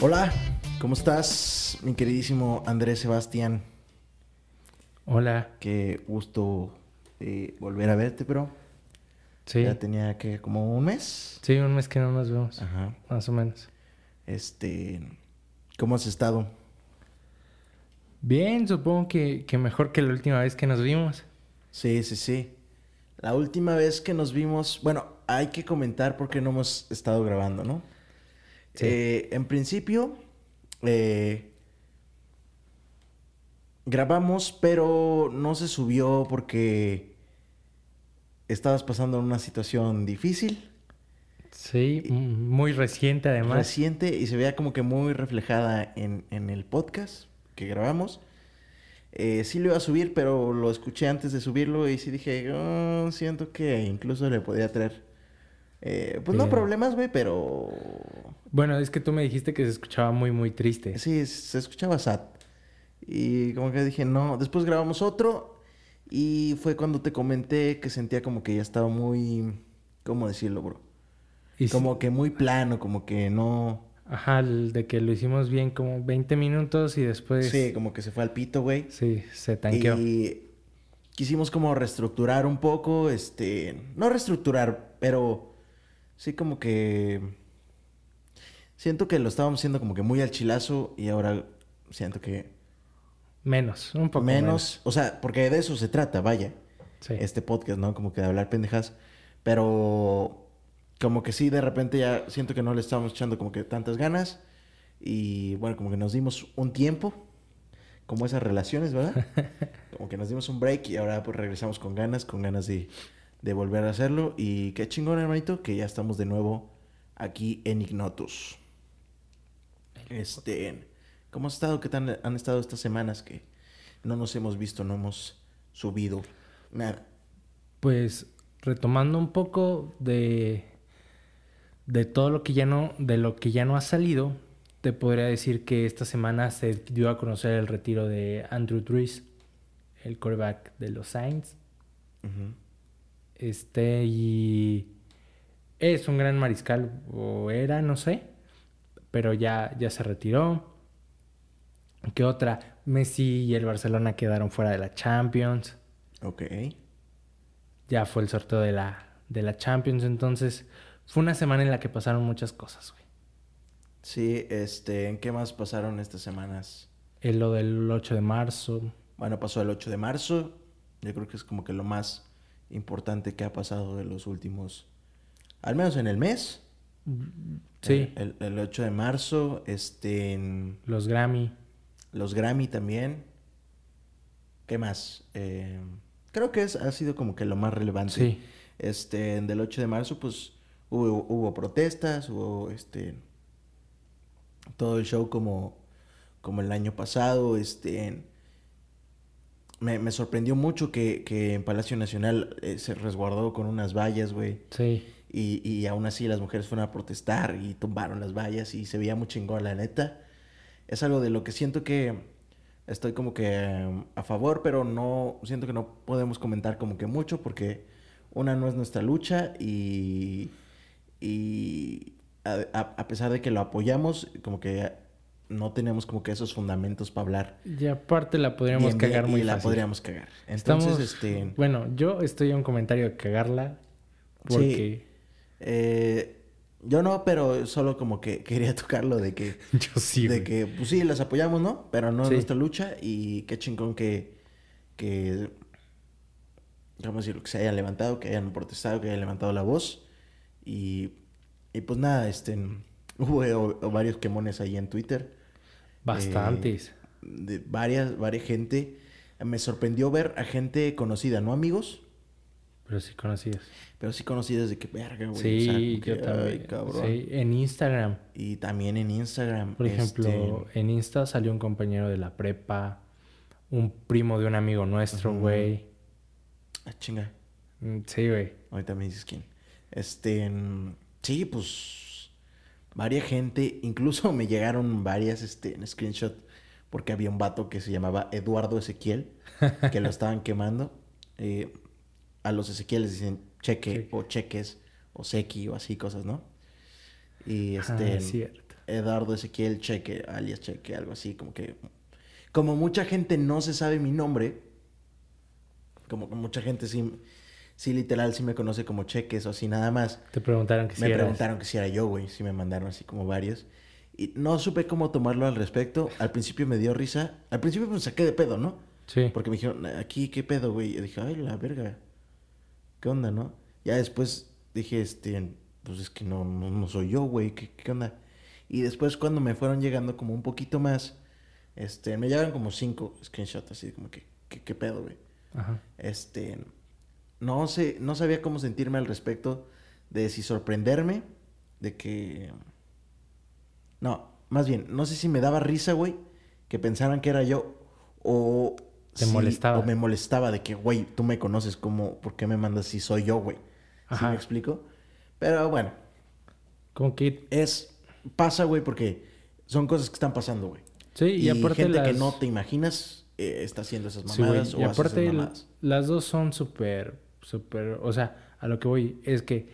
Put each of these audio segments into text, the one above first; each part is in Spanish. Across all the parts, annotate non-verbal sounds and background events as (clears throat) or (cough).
Hola, ¿cómo estás, mi queridísimo Andrés Sebastián? Hola. Qué gusto eh, volver a verte, bro. Sí. Ya tenía que como un mes. Sí, un mes que no nos vemos. Ajá. Más o menos. Este, ¿cómo has estado? Bien, supongo que, que mejor que la última vez que nos vimos. Sí, sí, sí. La última vez que nos vimos, bueno, hay que comentar porque no hemos estado grabando, ¿no? Sí. Eh, en principio, eh, grabamos, pero no se subió porque estabas pasando una situación difícil, Sí, m- muy reciente además. reciente, y se veía como que muy reflejada en, en el podcast que grabamos. Eh, sí lo iba a subir, pero lo escuché antes de subirlo y sí dije, "Oh, siento que incluso le podría traer, eh, pues no problemas, güey, pero Bueno, es que tú me dijiste que se escuchaba muy, muy triste. Sí, se escuchaba sad. Y como que dije, no. Después grabamos otro. Y fue cuando te comenté que sentía como que ya estaba muy. ¿Cómo decirlo, bro? Y Como que muy plano, como que no. Ajá, el de que lo hicimos bien como 20 minutos y después... Sí, como que se fue al pito, güey. Sí, se tanqueó. Y quisimos como reestructurar un poco, este. No reestructurar, pero sí como que. Siento que lo estábamos haciendo como que muy al chilazo. Y ahora siento que. Menos, un poco menos, menos. o sea, porque de eso se trata, vaya, Sí. este podcast, ¿no? Como que de hablar pendejas, pero como que sí, de repente ya siento que no le estábamos echando como que tantas ganas y bueno, como que nos dimos un tiempo, como esas relaciones, ¿verdad? (laughs) como que nos dimos un break y ahora pues regresamos con ganas, con ganas de, de volver a hacerlo y qué chingón, hermanito, que ya estamos de nuevo aquí en Ignotus. Este, ¿cómo has estado? ¿Qué tal han estado estas semanas que no nos hemos visto, no hemos subido nada? Pues retomando un poco de de todo lo que ya no de lo que ya no ha salido, te podría decir que esta semana se dio a conocer el retiro de Andrew Drees, el quarterback de los Saints. Este y es un gran mariscal o era, no sé, pero ya ya se retiró. ¿Qué otra? Messi y el Barcelona quedaron fuera de la Champions. Ok. ya fue el sorteo de la, de la Champions, entonces fue una semana en la que pasaron muchas cosas, güey. Sí, este, ¿en qué más pasaron estas semanas? El lo del 8 de marzo. Bueno, pasó el 8 de marzo. Yo creo que es como que lo más importante que ha pasado de los últimos, al menos en el mes. Sí, El, el 8 de marzo, este, en los Grammy. Los Grammy también. ¿Qué más? Eh, creo que es, ha sido como que lo más relevante. Sí, Este, del 8 de marzo, pues hubo, hubo protestas, hubo este todo el show como, como el año pasado. Este, me, me sorprendió mucho que, que en Palacio Nacional eh, se resguardó con unas vallas, güey. sí. Y, y aún así las mujeres fueron a protestar y tumbaron las vallas y se veía muy chingón, la neta. Es algo de lo que siento que estoy como que a favor, pero no siento que no podemos comentar como que mucho porque una no es nuestra lucha y, y a, pesar de que lo apoyamos, como que no tenemos como que esos fundamentos para hablar. Y aparte la podríamos cagar muy y la fácil. podríamos cagar. Entonces, Estamos, este... bueno, yo estoy en un comentario de cagarla porque Eh, yo no, pero solo como que (laughs) quería tocarlo de que, (laughs) yo sí, de güey. que, pues sí, las apoyamos, ¿no? Pero no es Sí. nuestra lucha y qué chingón que, que, vamos a decirlo, que se hayan levantado, que hayan protestado, que hayan levantado la voz y, y pues nada, este, (laughs) hubo o- o varios quemones ahí en Twitter. bastantes. eh, de varias, varias gente. Me sorprendió ver a gente conocida, no amigos, Pero sí conocidos. pero sí conocidas de que verga, güey. Sí, o sea, que, yo también. ay, cabrón. Sí, en Instagram. Y también en Instagram. Por ejemplo, este, en Insta salió un compañero de la prepa, un primo de un amigo nuestro, güey. Ah, chinga. Mm, Sí, güey. Ahorita me dices quién. Este, sí, pues, varia gente, incluso (laughs) me llegaron varias, este, en screenshot, porque había un vato que se llamaba Eduardo Ezequiel, que lo (laughs) estaban quemando. Eh, a los Ezequieles dicen cheque o cheques o sequi o así cosas, ¿no? Y este, Ah, es cierto. Eduardo Ezequiel Cheque, alias Cheque, algo así, como que... Como mucha gente no se sabe mi nombre, como mucha gente sí, sí literal sí me conoce como Cheques o así nada más. Te preguntaron que si Me preguntaron que si era yo, güey. Sí me mandaron así como varios. Y no supe cómo tomarlo al respecto. Al principio me dio risa. Al principio me saqué de pedo, ¿no? Sí. Porque me dijeron, aquí, ¿qué pedo, güey? Y dije, ay, la verga. ¿Qué onda, no? Ya después dije, este, pues es que no, no, no soy yo, güey. ¿Qué, ¿Qué onda? Y después cuando me fueron llegando como un poquito más, este, me llegan como cinco screenshots así, como que, ¿qué, qué pedo, güey? Ajá. Este, no sé, no sabía cómo sentirme al respecto de si sorprenderme, de que... No, más bien, no sé si me daba risa, güey, que pensaran que era yo, o... Te si- molestaba. O me molestaba de que, güey, tú me conoces, como, ¿por qué me mandas si soy yo, güey? ¿Sí me explico? Pero bueno, Como que... es... Pasa, güey, porque son cosas que están pasando, güey. Sí, y, Y, aparte gente que las- no te imaginas eh, está haciendo esas Sí, mamadas Y o hace esas aparte, el- mamadas. las dos son súper, súper, o sea, a lo que voy es que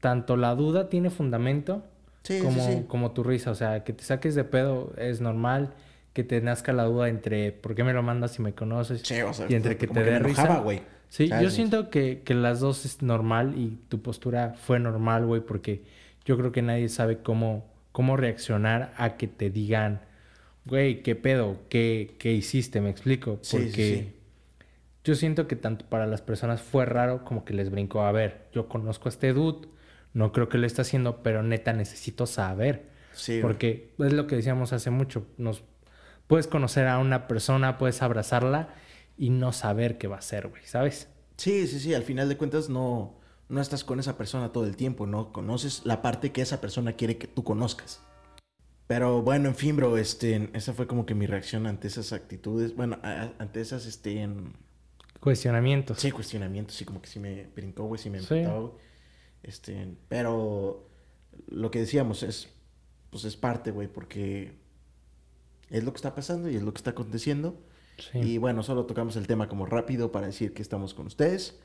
tanto la duda tiene fundamento Sí, sí, como, sí. como tu risa, o sea, que te saques de pedo es normal, que te nazca la duda entre por qué me lo mandas si me conoces Sí, o sea, y entre que te dé risa. güey. Sí, ¿Sabes? yo siento que, que las dos es normal y tu postura fue normal, güey, porque yo creo que nadie sabe cómo, cómo reaccionar a que te digan, güey, ¿qué pedo? ¿Qué, qué hiciste? ¿Me explico? Porque sí, sí. yo siento que tanto para las personas fue raro como que les brincó, a ver, yo conozco a este dude, no creo que lo esté haciendo, pero neta necesito saber. Sí. Porque es lo que decíamos hace mucho, nos puedes conocer a una persona, puedes abrazarla y no saber qué va a hacer, güey, ¿sabes? Sí, sí, sí. Al final de cuentas no, no estás con esa persona todo el tiempo. No conoces la parte que esa persona quiere que tú conozcas. Pero bueno, en fin, bro, este, esa fue como que mi reacción ante esas actitudes. Bueno, a- ante esas, este, en- Cuestionamientos. sí, cuestionamientos. Sí, como que sí me brincó, güey, sí me Sí. güey. Este, pero lo que decíamos es, pues es parte, güey, porque es lo que está pasando y es lo que está aconteciendo. Sí. Y bueno, solo tocamos el tema como rápido para decir que estamos con ustedes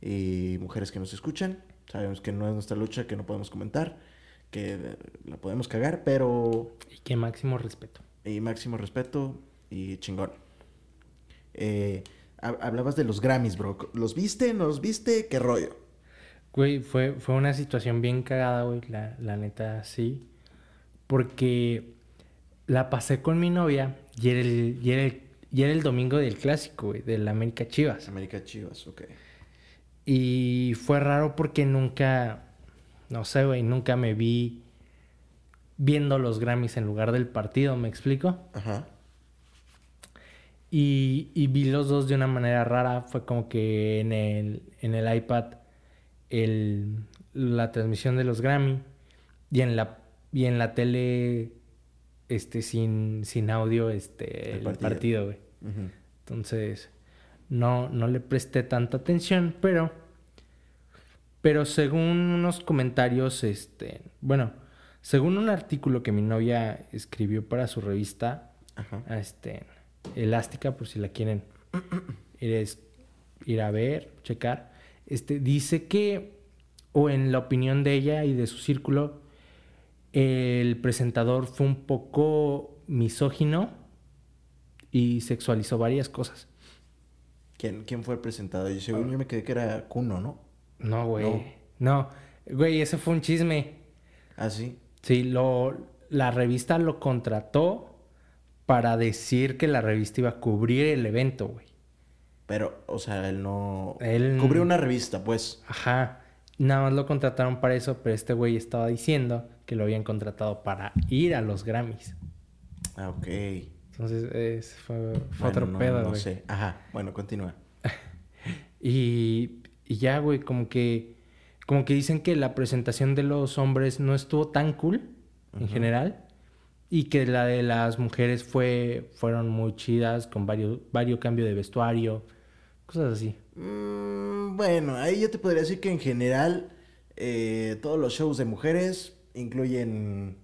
y mujeres que nos escuchan. Sabemos que no es nuestra lucha, que no podemos comentar, que eh, la podemos cagar, pero Y qué máximo respeto. y máximo respeto y chingón. Eh, hab- hablabas de los Grammys, bro. ¿Los viste? ¿No los viste? ¿Qué rollo? Güey, fue, fue una situación bien cagada, güey, la, la neta, sí. Porque la pasé con mi novia y era el, y era el, y era el domingo del clásico, güey, del América Chivas. América Chivas, ok. Y fue raro porque nunca, no sé, güey, nunca me vi viendo los Grammys en lugar del partido, ¿me explico? Ajá. Y, y vi los dos de una manera rara. Fue como que en el, en el iPad el, la transmisión de los Grammy y en la, y en la tele este, sin, sin audio este, El el, partido. partido, güey. Ujú. Entonces, no, no le presté tanta atención, pero, pero según unos comentarios, este, bueno, según un artículo que mi novia escribió para su revista, Ajá. este, elástica, por si la quieren (clears throat) ir, es- ir a ver, checar, este, dice que, o en la opinión de ella y de su círculo, el presentador fue un poco misógino y sexualizó varias cosas. ¿Quién, ¿Quién fue el presentador? Yo, según yo me quedé que era Kuno, ¿no? No, güey. No. güey, ese fue un chisme. Ah, sí. Sí, lo, la revista lo contrató para decir que la revista iba a cubrir el evento, güey. Pero, o sea, él no... Él- Cubrió una revista, pues. Ajá. Nada más lo contrataron para eso, pero este güey estaba diciendo que lo habían contratado para ir a los Grammys. Ah, ok. Entonces, es- fue, fue Bueno, otro no, pedo, No sé. Ajá. Bueno, continúa. (laughs) Y, y ya, güey, como que, como que dicen que la presentación de los hombres no estuvo tan cool en general. Y que la de las mujeres fue, fueron muy chidas, con varios, varios cambios de vestuario, cosas así. Mm, bueno, ahí yo te podría decir que en general eh, todos los shows de mujeres incluyen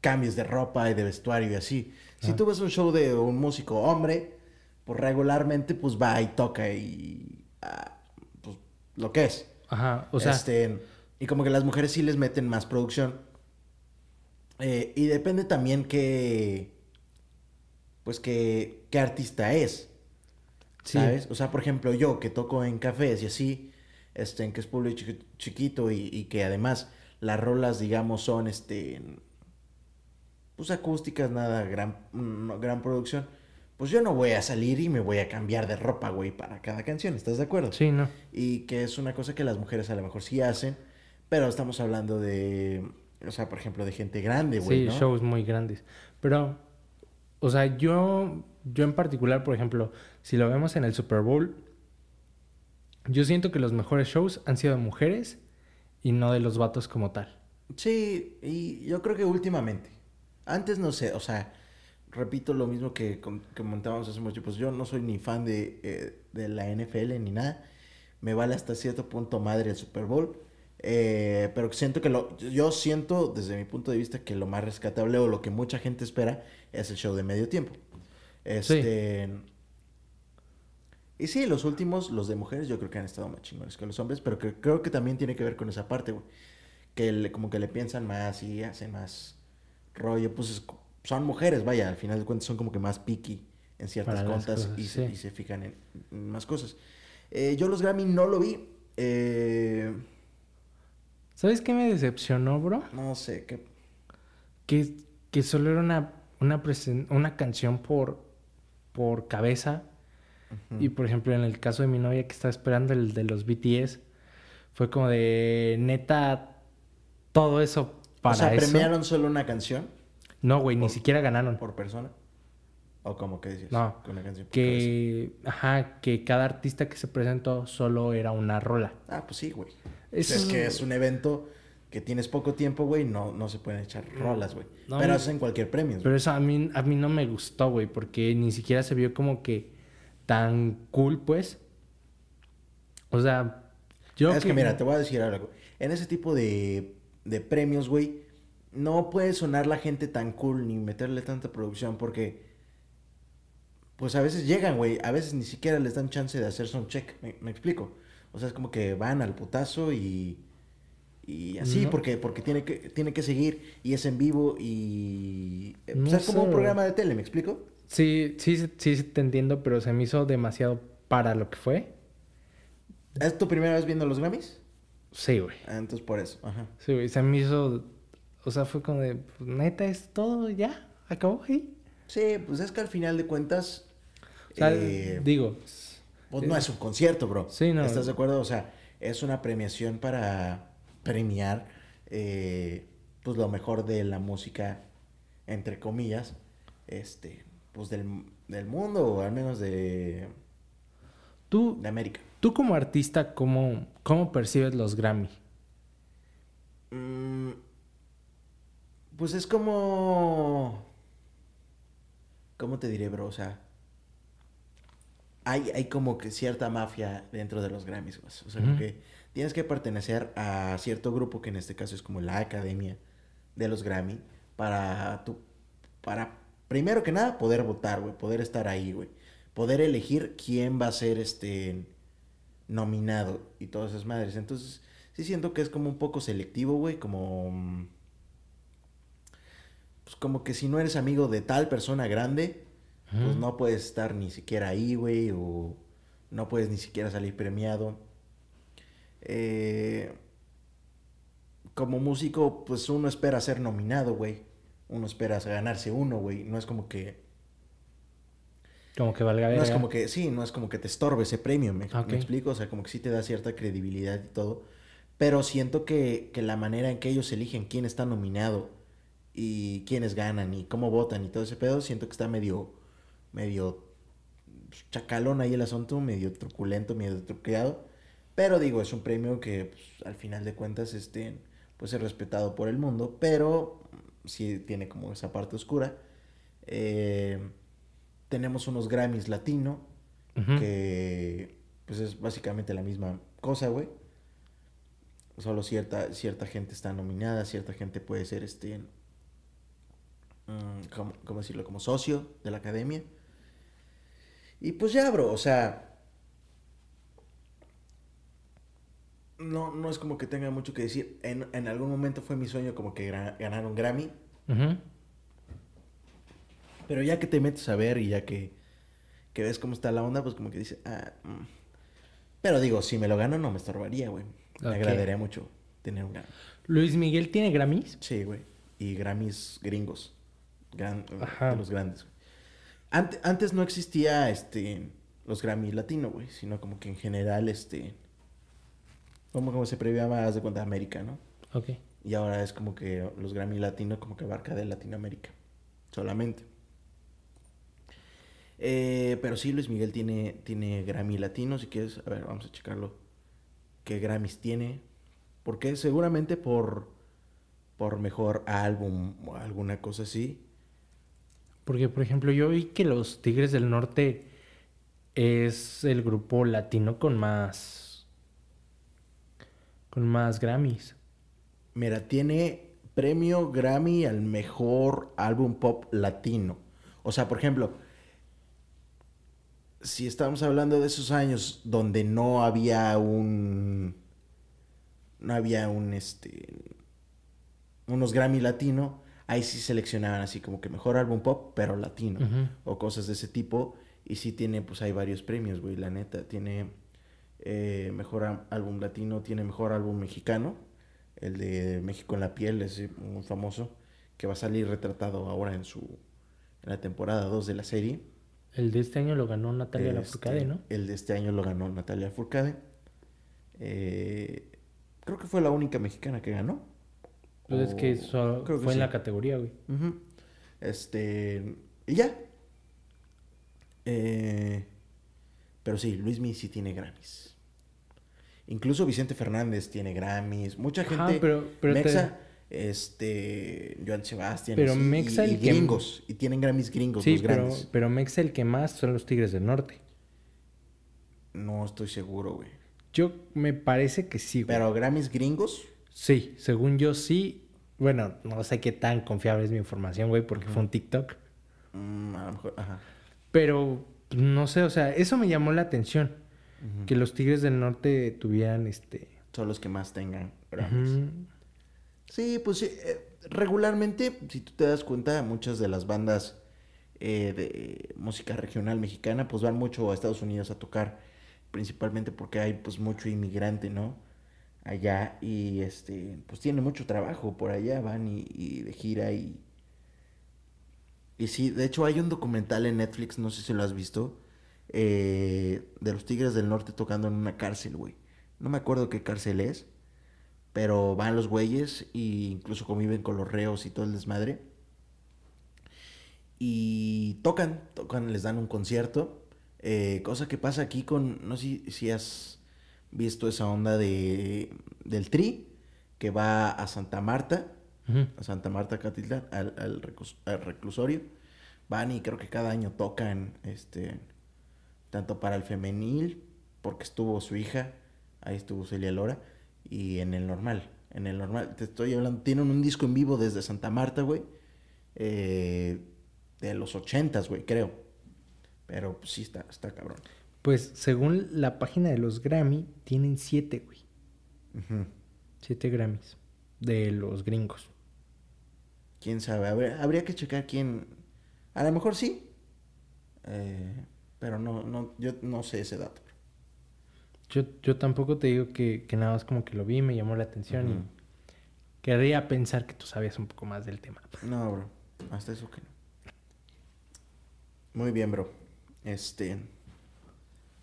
cambios de ropa y de vestuario y así. Si Ah. tú ves un show de un músico hombre, pues regularmente pues va y toca y ah, pues lo que es. Ajá, o sea, Este, y como que las mujeres sí les meten más producción. Eh, y depende también qué, pues qué, qué artista es. Sí. ¿Sabes? O sea, por ejemplo, yo que toco en cafés y así, este, en que es público chiqui- chiquito y, y que además las rolas, digamos, son, este, pues acústicas, nada, gran, no, gran producción. Pues yo no voy a salir y me voy a cambiar de ropa, güey, para cada canción, ¿estás de acuerdo? sí, no. Y que es una cosa que las mujeres a lo mejor sí hacen, pero estamos hablando de, o sea, por ejemplo, de gente grande, güey, Sí, ¿no? shows muy grandes. Pero, o sea, yo, yo en particular, por ejemplo, si lo vemos en el Super Bowl, yo siento que los mejores shows han sido de mujeres y no de los vatos como tal. Sí, y yo creo que últimamente. Antes no sé, o sea, repito lo mismo que com- que comentábamos hace mucho, pues yo no soy ni fan de, eh, de la NFL ni nada. Me vale hasta cierto punto madre el Super Bowl. eh, pero siento que lo, yo siento desde mi punto de vista que lo más rescatable o lo que mucha gente espera es el show de medio tiempo. Este. Y sí, los últimos, los de mujeres, yo creo que han estado más chingones que los hombres, pero que, creo que también tiene que ver con esa parte, güey. Que le- como que le piensan más y hacen más rollo. Pues es- son mujeres, vaya, al final de cuentas son como que más picky en ciertas contas cosas, y, se, sí. y se fijan en, en más cosas. Eh, yo los Grammy no lo vi. eh, ¿Sabes qué me decepcionó, bro? no sé, qué. Que, que solo era una, una, una canción por, por cabeza. Y por ejemplo, en el caso de mi novia que estaba esperando el de los BTS, fue como de neta todo eso para o sea, eso. premiaron solo una canción No, güey, ni siquiera ganaron. por persona. ¿O como que dices? No, Con una canción por cabeza. Que, ajá, que cada artista que se presentó solo era una rola. Ah, pues sí, güey. Eso Es que es un evento que tienes poco tiempo, güey, no, no se pueden echar rolas, güey. No, Pero no. hacen cualquier premio. Pero eso a mí, a mí no me gustó, güey, porque ni siquiera se vio como que tan cool, pues. O sea, yo... es que mira, te voy a decir algo. En ese tipo de, de premios, güey, no puede sonar la gente tan cool ni meterle tanta producción porque, pues a veces llegan, güey, a veces ni siquiera les dan chance de hacer soundcheck, ¿me, me explico? O sea, es como que van al putazo y... Y así, No. porque, porque tiene, que, tiene que seguir y es en vivo y... eh, No pues es como un programa de tele, ¿me explico? Sí, sí, sí, sí te entiendo, pero se me hizo demasiado para lo que fue. ¿Es tu primera vez viendo los Grammys? Sí, güey. Ah, entonces por eso, ajá. Sí, güey, se me hizo... O sea, fue como de... pues, neta, es todo, ya, acabó ahí. Sí, pues es que al final de cuentas... O sea, eh, digo... Pues no es un concierto, bro. Sí, no. ¿Estás de acuerdo? O sea, es una premiación para premiar eh, pues lo mejor de la música, entre comillas, este, pues del, del mundo, o al menos de, Tú, de América. tú como artista, ¿cómo, ¿cómo percibes los Grammy? Mm, pues es como... ¿Cómo te diré, bro? O sea, hay, hay como que cierta mafia dentro de los Grammys, güey. O sea, que tienes que pertenecer a cierto grupo, que en este caso es como la Academia de los Grammy, para tu, para, primero que nada, poder votar, güey, poder estar ahí, güey. Poder elegir quién va a ser este nominado y todas esas madres. Entonces, sí siento que es como un poco selectivo, güey, como... mm, Pues como que si no eres amigo de tal persona grande, pues no puedes estar ni siquiera ahí, güey, o no puedes ni siquiera salir premiado. Eh, como músico, pues uno espera ser nominado, güey. Uno espera ganarse uno, güey. No es como que... Como que valga No es como que, sí, no es como que te estorbe ese premio, ¿me, me explico? O sea, como que sí te da cierta credibilidad y todo. Pero siento que, que la manera en que ellos eligen quién está nominado y quiénes ganan y cómo votan y todo ese pedo, siento que está medio, medio chacalón ahí el asunto, medio truculento, medio truqueado. Pero digo, es un premio que pues, al final de cuentas este, pues es respetado por el mundo, pero sí tiene como esa parte oscura. Eh, tenemos unos Grammys latino, que pues es básicamente la misma cosa, güey. solo cierta, cierta gente está nominada, cierta gente puede ser este, mm, ¿cómo, cómo decirlo? Como socio de la academia. Y pues ya, bro, o sea, no, no es como que tenga mucho que decir. En, en algún momento fue mi sueño como que gra- ganar un Grammy. Pero ya que te metes a ver y ya que, que ves cómo está la onda, pues como que dices, ah, mm. Pero digo, si me lo gano no me estorbaría, güey. Me agradaría mucho tener un Grammy. Luis Miguel tiene Grammys. Sí, güey. Y Grammys gringos. Gran, Ajá. de los grandes. güey. Ante- antes no existía este los Grammy latino, güey. Sino como que en general, este. Como, como se prevía más de cuenta América, ¿no? Ok. Y ahora es como que los Grammy latino como que abarca de Latinoamérica. Solamente. Eh, pero sí, Luis Miguel tiene, tiene Grammy latino. Si quieres, a ver, vamos a checarlo. ¿Qué Grammys tiene? Porque seguramente por, por mejor álbum o alguna cosa así. Porque, por ejemplo, yo vi que los Tigres del Norte es el grupo latino con más. Con más Grammys. Mira, tiene premio Grammy al mejor álbum pop latino. O sea, por ejemplo, si estamos hablando de esos años donde no había un. No había un este. unos Grammy latino, ahí sí seleccionaban así como que mejor álbum pop, pero latino. O cosas de ese tipo. Y sí tiene, pues hay varios premios, güey, la neta. Tiene eh, mejor álbum latino, tiene mejor álbum mexicano. El de México en la piel es muy famoso. Que va a salir retratado ahora en su. en la temporada 2 de la serie. El de este año lo ganó Natalia Este, Lafourcade, ¿no? El de este año lo ganó Natalia Furcade. Eh, creo que fue la única mexicana que ganó. Pues es que fue en sí. la categoría, güey. Este. Y ya. Eh, pero sí, Luis Mi sí tiene Grammys. Incluso Vicente Fernández tiene Grammys. Mucha gente. Ajá, pero, pero te- Mexa, este. Joan Sebastián. Pero Mexa y, el y que- gringos. Y tienen Grammys gringos, Sí, los pero, grandes. pero Mexa el que más son los Tigres del Norte. No estoy seguro, güey. Yo me parece que sí, güey. Pero Grammys gringos. Sí, según yo sí. Bueno, no sé qué tan confiable es mi información, güey, porque fue un TikTok. mm, a lo mejor. Ajá. Pero no sé, o sea, eso me llamó la atención. Que los Tigres del Norte tuvieran este. Son los que más tengan Grammys. Sí, pues eh, regularmente, si tú te das cuenta, muchas de las bandas eh, de música regional mexicana, pues van mucho a Estados Unidos a tocar, principalmente porque hay pues mucho inmigrante, ¿no? Allá y este, pues tienen mucho trabajo por allá, van y, y de gira y... Y sí, de hecho hay un documental en Netflix, no sé si lo has visto, eh, de los Tigres del Norte tocando en una cárcel, güey. No me acuerdo qué cárcel es, pero van los güeyes e incluso conviven con los reos y todo el desmadre. Y tocan, tocan, les dan un concierto. Eh, cosa que pasa aquí con, no sé si, has visto esa onda de, del tri, que va a Santa Marta, a Santa Marta Catitlán, al, al reclus- al reclusorio. Van y creo que cada año tocan, este, tanto para el femenil, porque estuvo su hija, ahí estuvo Celia Lora, y en el normal, en el normal, te estoy hablando, tienen un disco en vivo desde Santa Marta, güey, eh, de los ochentas, güey, creo. Pero pues, sí está, está cabrón. Pues según la página de los Grammy, tienen siete, güey. Siete Grammys. De los gringos. Quién sabe, habría, habría que checar quién. A lo mejor sí. Eh, pero no, no, yo no sé ese dato. Yo, yo tampoco te digo que, que nada más como que lo vi, me llamó la atención y querría pensar que tú sabías un poco más del tema. No, bro. Hasta eso que no. Muy bien, bro. Este.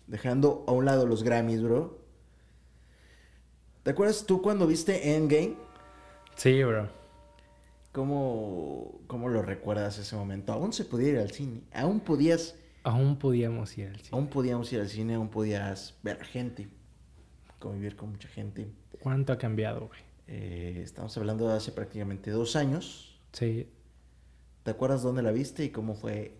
Dejando a un lado los Grammys, bro. ¿Te acuerdas tú cuando viste Endgame? Sí, bro. ¿Cómo, ¿Cómo lo recuerdas ese momento? Aún se podía ir al cine. Aún podías. Aún podíamos ir al cine. Aún podíamos ir al cine, aún podías ver a gente. Convivir con mucha gente. ¿Cuánto ha cambiado, güey? Eh, estamos hablando de hace prácticamente dos años. Sí. ¿Te acuerdas dónde la viste y cómo fue?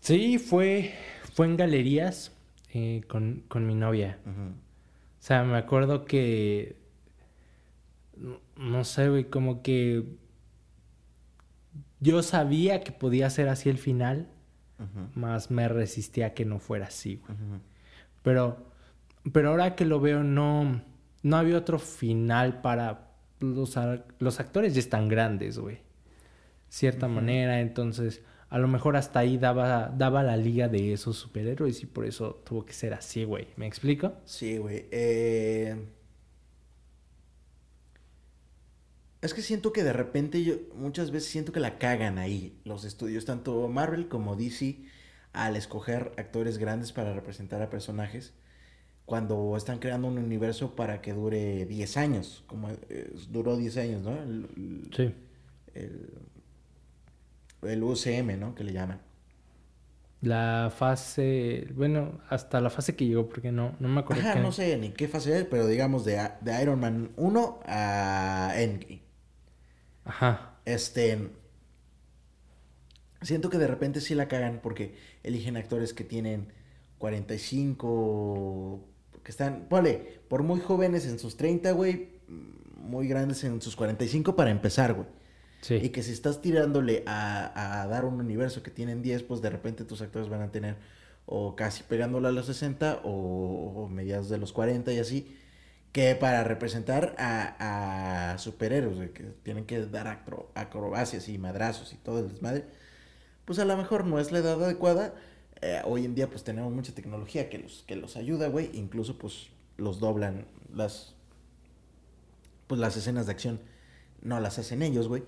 Sí, fue, fue en galerías eh, con, con mi novia. O sea, me acuerdo que no, no sé, güey, como que yo sabía que podía ser así el final, Ujú, más me resistía a que no fuera así, güey. Pero, pero ahora que lo veo, no, no había otro final para los, a- los actores ya están grandes, güey. Cierta manera, entonces a lo mejor hasta ahí daba, daba la liga de esos superhéroes y por eso tuvo que ser así, güey. ¿Me explico? Sí, güey. Eh... Es que siento que de repente yo muchas veces siento que la cagan ahí los estudios, tanto Marvel como DC, al escoger actores grandes para representar a personajes, cuando están creando un universo para que dure 10 años, como eh, duró 10 años, ¿no? El, el- Sí. el, el UCM, ¿no? Que le llaman. La fase, bueno, hasta la fase que llegó, porque no, no me acuerdo. Ajá, no sé ni qué fase es, pero digamos de, de Iron Man 1 a Endgame. Ajá. Este. Siento que de repente sí la cagan porque eligen actores que tienen 45. Que están, ponle, por muy jóvenes en sus 30, güey. Muy grandes en sus 45 para empezar, güey. Sí. Y que si estás tirándole a, a dar un universo que tienen 10, pues de repente tus actores van a tener o casi pegándole a los 60 o, o mediados de los 40 y así. Que para representar a, a superhéroes, que tienen que dar acro- acrobacias y madrazos y todo el desmadre, pues a lo mejor no es la edad adecuada. Eh, hoy en día pues tenemos mucha tecnología que los, que los ayuda, güey. Incluso pues los doblan las... Pues las escenas de acción no las hacen ellos, güey.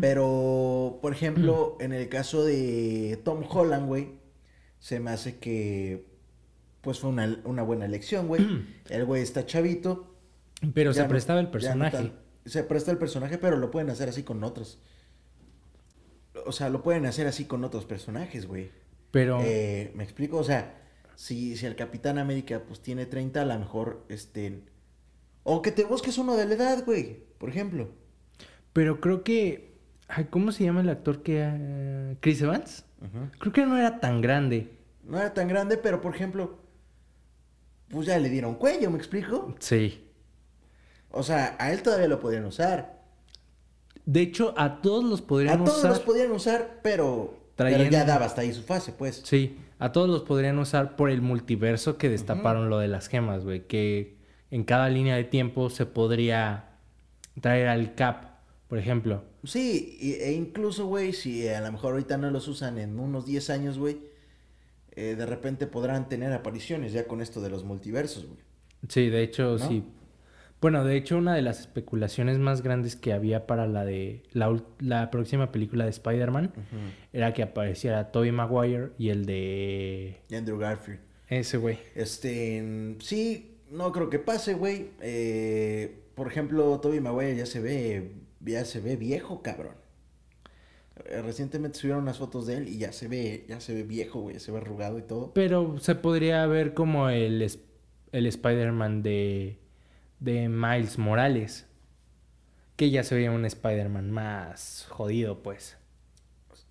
Pero, por ejemplo, en el caso de Tom Holland, güey, se me hace que pues fue una, una buena elección, güey. (clears throat) El güey está chavito. Pero se no- prestaba el no personaje. se presta el personaje, pero lo pueden hacer así con otros. O sea, lo pueden hacer así con otros personajes, güey. Pero, Eh, ¿Me explico? O sea, si, si el Capitán América pues tiene 30, a lo mejor, este... O que te busques uno de la edad, güey, por ejemplo. pero creo que. ay, ¿Cómo se llama el actor que. eh, Chris Evans? Creo que no era tan grande. No era tan grande, pero por ejemplo, pues ya le dieron cuello, ¿me explico? Sí. O sea, a él todavía lo podrían usar. De hecho, a todos los A podrían todos usar. los podrían usar, pero, Traían- pero ya daba hasta ahí su fase, pues. Sí, a todos los podrían usar por el multiverso que destaparon lo de las gemas, güey. Que en cada línea de tiempo se podría traer al Cap, por ejemplo. Sí, e incluso, güey, si a lo mejor ahorita no los usan en unos 10 años, güey, eh, de repente podrán tener apariciones ya con esto de los multiversos, güey. Sí, de hecho, ¿No? sí. Bueno, de hecho, una de las especulaciones más grandes que había para la de la, la próxima película de Spider-Man era que apareciera Tobey Maguire y el de Andrew Garfield. ese güey. Este, sí, no creo que pase, güey. Eh, por ejemplo, Toby Maguire ya se ve, ya se ve viejo, cabrón. Eh, Recientemente subieron unas fotos de él y ya se ve, ya se ve viejo, güey, se ve arrugado y todo. Pero se podría ver como el, el Spider-Man de, de Miles Morales. Que ya se veía un Spider-Man más jodido, pues.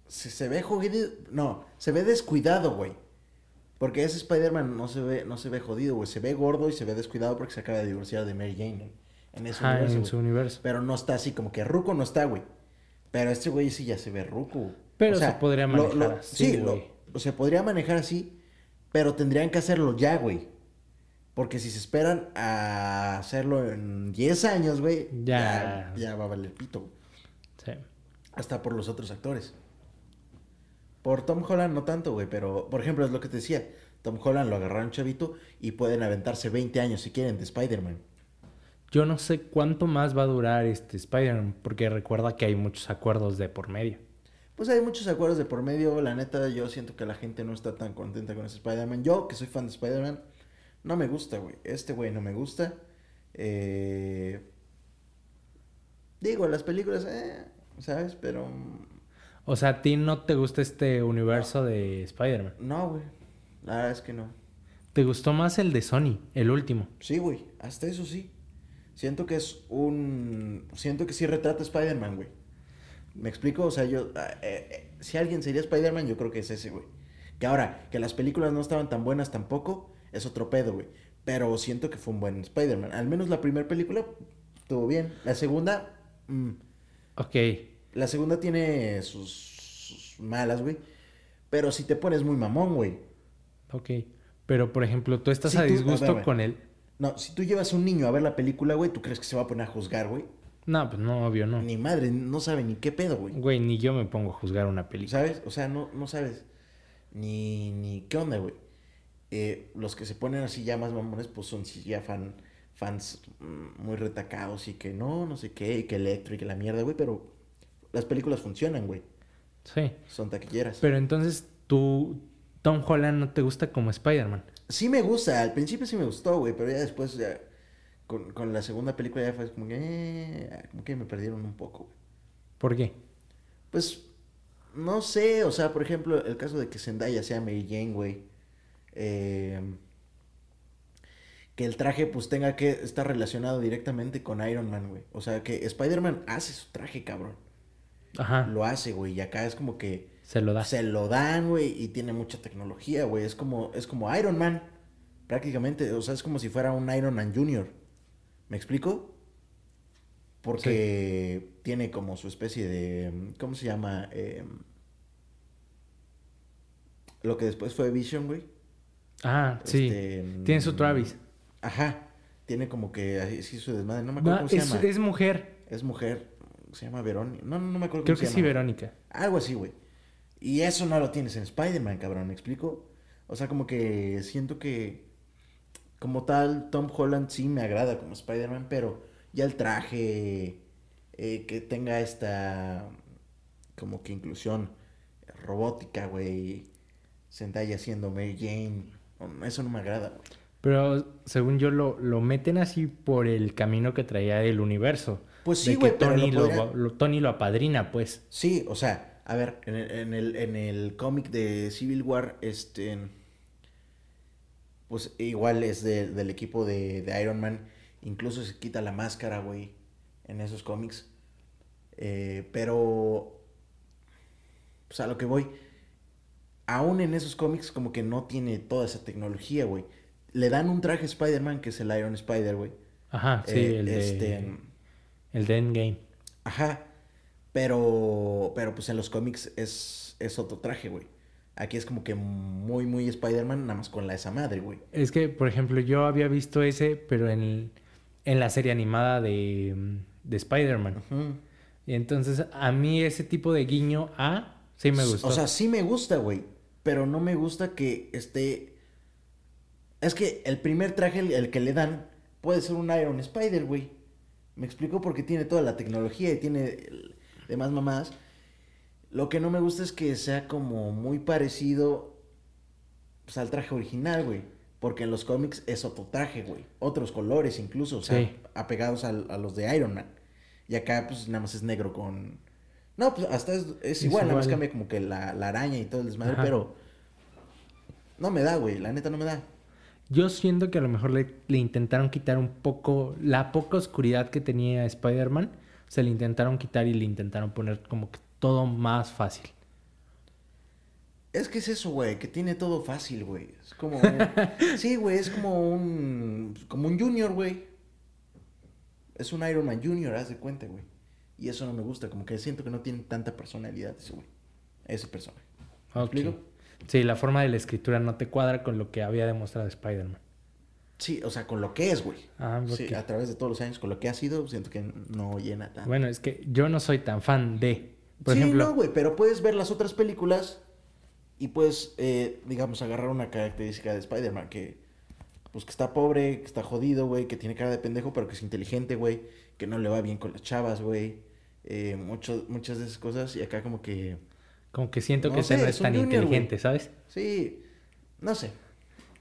Se, se ve jodido, no, se ve descuidado, güey. Porque ese Spider-Man no se ve, no se ve jodido, güey, se ve gordo y se ve descuidado porque se acaba de divorciar de Mary Jane, güey, en ese Ajá, universo, en su universo. Pero no está así, como que ruco no está, güey. Pero este güey sí ya se ve ruco. Pero se podría manejar lo- así, Sí, güey. o se podría manejar así, pero tendrían que hacerlo ya, güey. Porque si se esperan a hacerlo en 10 años, güey, Ya. ya, ya va a valer pito. Sí. Hasta por los otros actores. Por Tom Holland no tanto, güey, pero por ejemplo es lo que te decía. Tom Holland lo agarraron chavito y pueden aventarse 20 años si quieren de Spider-Man. Yo no sé cuánto más va a durar este Spider-Man, porque recuerda que hay muchos acuerdos de por medio. Pues hay muchos acuerdos de por medio. La neta, yo siento que la gente no está tan contenta con ese Spider-Man. Yo, que soy fan de Spider-Man, no me gusta, güey. Este güey no me gusta. Eh... Digo, las películas, eh, ¿sabes? Pero... mm, O sea, a ti no te gusta este universo de Spider-Man. No, güey. La verdad es que no. ¿Te gustó más el de Sony, el último? Sí, güey. Hasta eso sí. Siento que es un... Siento que sí retrata a Spider-Man, güey. ¿Me explico? O sea, yo... ah, eh, eh, si alguien sería Spider-Man, yo creo que es ese, güey. Que ahora, que las películas no estaban tan buenas tampoco, es otro pedo, güey. Pero siento que fue un buen Spider-Man. Al menos la primera película Estuvo bien. La segunda... mm, Ok. la segunda tiene sus, sus malas, güey. Pero si te pones muy mamón, güey. Ok. Pero, por ejemplo, tú estás Sí, a tú- a disgusto ver, con él. No, si tú llevas a un niño a ver la película, güey, ¿tú crees que se va a poner a juzgar, güey? No, pues no, obvio, no. Ni madre, no sabe ni qué pedo, güey. Güey, ni yo me pongo a juzgar una película. ¿Sabes? O sea, no, no sabes ni, ni qué onda, güey. Eh, los que se ponen así ya más mamones, pues son ya fan, fans mm, muy retacados y que no, no sé qué, y que electro y que la mierda, güey, pero las películas funcionan, güey. Sí. Son taquilleras. Pero entonces, tú, Tom Holland no te gusta como Spider-Man. Sí me gusta, al principio sí me gustó, güey, pero ya después, ya, con, con la segunda película ya fue como que, eh, como que me perdieron un poco, güey. ¿Por qué? Pues, no sé, o sea, por ejemplo, el caso de que Zendaya sea Mary Jane, güey. eh, que el traje, pues, tenga que estar relacionado directamente con Iron Man, güey. O sea, que Spider-Man hace su traje, cabrón. Ajá. Lo hace, güey, y acá es como que Se lo da. se lo dan, güey, y tiene mucha tecnología, güey. Es como, es como Iron Man, prácticamente. O sea, es como si fuera un Iron Man Jr. ¿Me explico? Porque tiene como su especie de. ¿Cómo se llama? Eh, lo que después fue Vision, güey. Ah, sí. Este, Tiene su Travis. Ajá. Tiene como que así su desmadre. No me acuerdo No, cómo se es, llama. es mujer. Es mujer. Se llama Verónica. No, no, no me acuerdo Creo cómo que se sí, llama. Verónica. Algo así, güey. Y eso no lo tienes en Spider-Man, cabrón, ¿me explico? O sea, como que siento que como tal Tom Holland sí me agrada como Spider-Man, pero ya el traje eh, que tenga esta como que inclusión robótica, güey. Zendaya siendo Mary Jane, eso no me agrada. güey. Pero según yo lo, lo meten así por el camino que traía el universo. Pues sí, que güey, Tony lo lo- Tony lo apadrina, pues. Sí, o sea, a ver, en el, en el, en el cómic de Civil War, este, pues igual es de- del equipo de, de Iron Man, incluso se quita la máscara, güey, en esos cómics. Eh, pero, pues a lo que voy, aún en esos cómics como que no tiene toda esa tecnología, güey. Le dan un traje a Spider-Man, que es el Iron Spider, güey. Ajá, sí, Eh, el de, este, el de Endgame. Ajá. Pero, pero pues en los cómics es, es otro traje, güey. Aquí es como que muy, muy Spider-Man, nada más con la esa madre, güey. Es que, por ejemplo, yo había visto ese, pero en, en la serie animada de, de Spider-Man. Y entonces, a mí ese tipo de guiño A sí me gustó. O sea, sí me gusta, güey. Pero no me gusta que esté. Es que el primer traje, el, el que le dan, puede ser un Iron Spider, güey. Me explico porque tiene toda la tecnología y tiene el- demás mamás. Lo que no me gusta es que sea como muy parecido pues, al traje original, güey. Porque en los cómics es otro traje, güey. Otros colores incluso, o sea, Sí. apegados a los de Iron Man. Y acá, pues, nada más es negro con... No, pues, hasta es, igual, nada más cambia como que la, la araña y todo el desmadre, Ajá. pero... No me da, güey, la neta no me da. Yo siento que a lo mejor le, le intentaron quitar un poco la poca oscuridad que tenía Spider-Man. Se le intentaron quitar y le intentaron poner como que todo más fácil. Es que es eso, güey, que tiene todo fácil, güey. Es como... (laughs) un- sí, güey, es como un... Como un junior, güey. Es un Iron Man Junior, haz de cuenta, güey. Y eso no me gusta, como que siento que no tiene tanta personalidad ese güey. Ese personaje. ¿Me Ok. explico? Sí, la forma de la escritura no te cuadra con lo que había demostrado Spider-Man. Sí, o sea, con lo que es, güey. Ah, Sí, ok. a través de todos los años, con lo que ha sido, siento que no llena tanto. Bueno, es que yo no soy tan fan de. Por sí, ejemplo, no, güey, pero puedes ver las otras películas y puedes, eh, digamos, agarrar una característica de Spider-Man que, pues, que está pobre, que está jodido, güey, que tiene cara de pendejo, pero que es inteligente, güey, que no le va bien con las chavas, güey, eh, mucho- muchas de esas cosas y acá como que, como que siento No que ese no es tan junior, inteligente, ¿sabes? sí, no sé.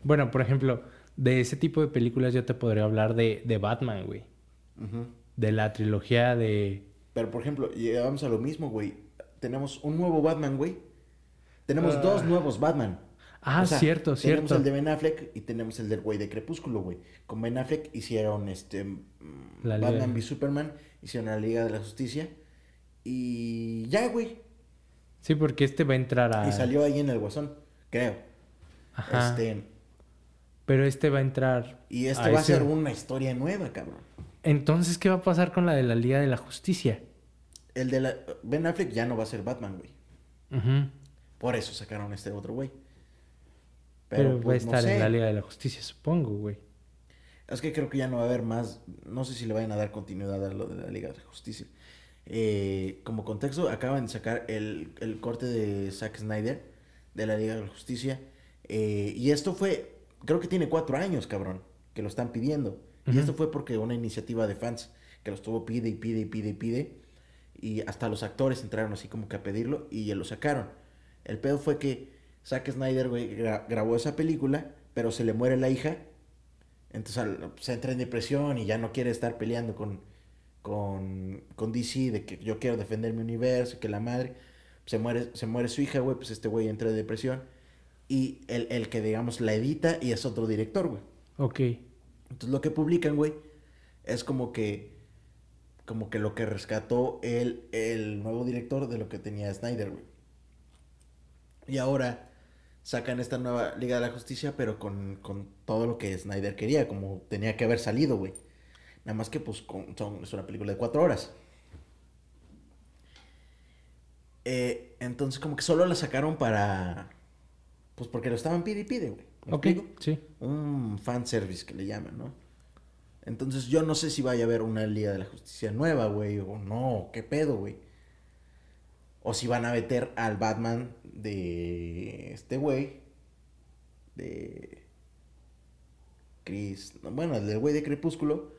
Bueno, por ejemplo, de ese tipo de películas yo te podría hablar de, de Batman, güey. De la trilogía de... Pero, por ejemplo, llegamos a lo mismo, güey. Tenemos un nuevo Batman, güey. Tenemos Ah. dos nuevos Batman. Ah, O sea, cierto, Tenemos cierto. el de Ben Affleck y tenemos el del güey de Crepúsculo, güey. Con Ben Affleck hicieron este mm, La Batman v Superman, hicieron la Liga de la Justicia y ya, güey. Sí, porque este va a entrar a... Y salió ahí en el Guasón, creo. Ajá. Este, Pero este va a entrar... y este a va a ser una historia nueva, cabrón. Entonces, ¿qué va a pasar con la de la Liga de la Justicia? El de la... Ben Affleck ya no va a ser Batman, güey. Por eso sacaron este otro güey. Pero, va a pues, no estar en la Liga de la Justicia, supongo, güey. Es que creo que ya no va a haber más. No sé si le vayan a dar continuidad a lo de la Liga de la Justicia. Eh, como contexto, acaban de sacar el, el corte de Zack Snyder de la Liga de la Justicia. eh, y esto fue. Creo que tiene cuatro años, cabrón, que lo están pidiendo. Y esto fue porque una iniciativa de fans que lo estuvo pide y pide y pide y pide. Y hasta los actores entraron así como que a pedirlo y ya lo sacaron. El pedo fue que Zack Snyder, güey, gra- grabó esa película, pero se le muere la hija. Entonces al- se entra en depresión y ya no quiere estar peleando con, con, con DC de que yo quiero defender mi universo, que la madre. Se muere, se muere su hija, güey, pues este güey entra en depresión. Y el, el que, digamos, la edita y es otro director, güey. Ok. Entonces lo que publican, güey, es como que como que lo que rescató el, el nuevo director de lo que tenía Snyder, güey. Y ahora sacan esta nueva Liga de la Justicia, pero con, con todo lo que Snyder quería, como tenía que haber salido, güey. Nada más que, pues, con- son- es una película de cuatro horas. Eh, entonces, como que solo la sacaron para... Pues porque lo estaban pide y pide, güey. ¿Me Ok, explico? sí. un fanservice que le llaman, ¿no? Entonces yo no sé si vaya a haber una Liga de la Justicia nueva, güey, o no, qué pedo, güey. O si van a meter al Batman de este güey, de Chris, no, bueno, el del güey de Crepúsculo,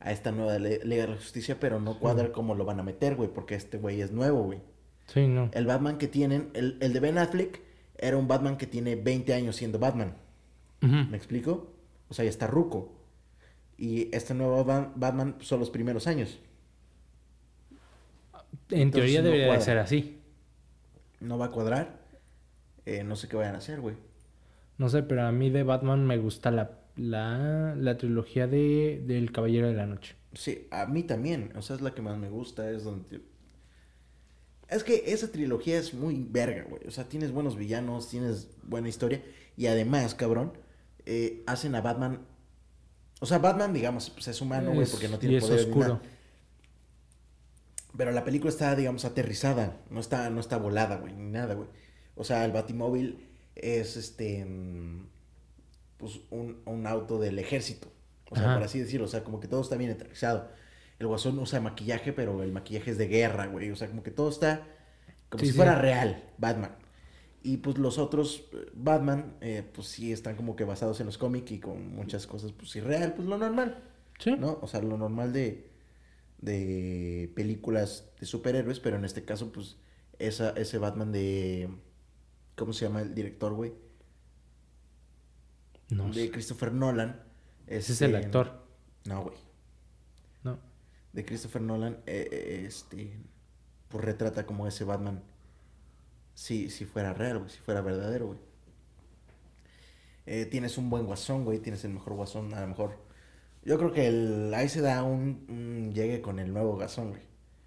a esta nueva Liga de la Justicia, pero no cuadra cómo lo van a meter, güey, porque este güey es nuevo, güey. Sí, no. El Batman que tienen, el, el de Ben Affleck, era un Batman que tiene 20 años siendo Batman. ¿Me explico? O sea, ya está ruco. Y este nuevo Ba- Batman son los primeros años. En Entonces, teoría debería ser así. No va a cuadrar. Eh, no sé qué vayan a hacer, güey. No sé, pero a mí de Batman me gusta la, la, la trilogía de, del Caballero de la Noche. Sí, a mí también. O sea, es la que más me gusta. Es donde... Es que esa trilogía es muy verga, güey. O sea, tienes buenos villanos, tienes buena historia. Y además, cabrón, eh, hacen a Batman... O sea, Batman, digamos, pues es humano, güey, Es- porque no y tiene es poder ni oscuro. nada. Pero la película está, digamos, aterrizada. No está, no está volada, güey, ni nada, güey. O sea, el Batimóvil es este. mm, Pues un, un auto del ejército. O sea, Ajá. por así decirlo. O sea, como que todo está bien aterrizado. El guasón usa maquillaje, pero el maquillaje es de guerra, güey. O sea, como que todo está como Sí, si sí. fuera real, Batman. Y pues los otros eh, Batman, eh, pues sí están como que basados en los cómics y con muchas cosas, pues irreal, pues lo normal. Sí. ¿no? O sea, lo normal de, de películas de superhéroes, pero en este caso, pues, esa, ese Batman de... ¿Cómo se llama el director, güey? No De. Christopher Nolan. Ese es el este, actor. No, güey. De Christopher Nolan, eh, eh, este, pues retrata como ese Batman, si, si fuera real, güey, si fuera verdadero, güey. Eh, tienes un buen guasón, güey, tienes el mejor guasón, a lo mejor. Yo creo que el, ahí se da un, un llegue con el nuevo guasón, güey.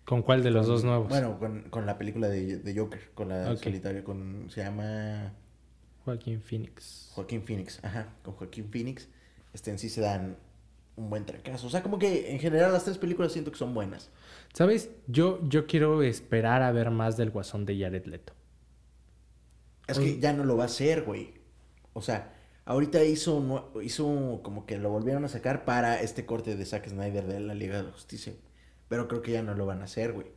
¿Con cuál de los dos nuevos? Bueno, con, con la película de, de Joker, con la Ok. solitaria, con, se llama Joaquín Phoenix. Joaquín Phoenix, ajá, con Joaquín Phoenix, este en sí se dan un buen trancazo. O sea, como que en general las tres películas siento que son buenas. ¿Sabes? Yo, yo quiero esperar a ver más del guasón de Jared Leto. Es que ya no lo va a hacer, güey. O sea, ahorita hizo, hizo como que lo volvieron a sacar para este corte de Zack Snyder de la Liga de la Justicia. Pero creo que ya no lo van a hacer, güey.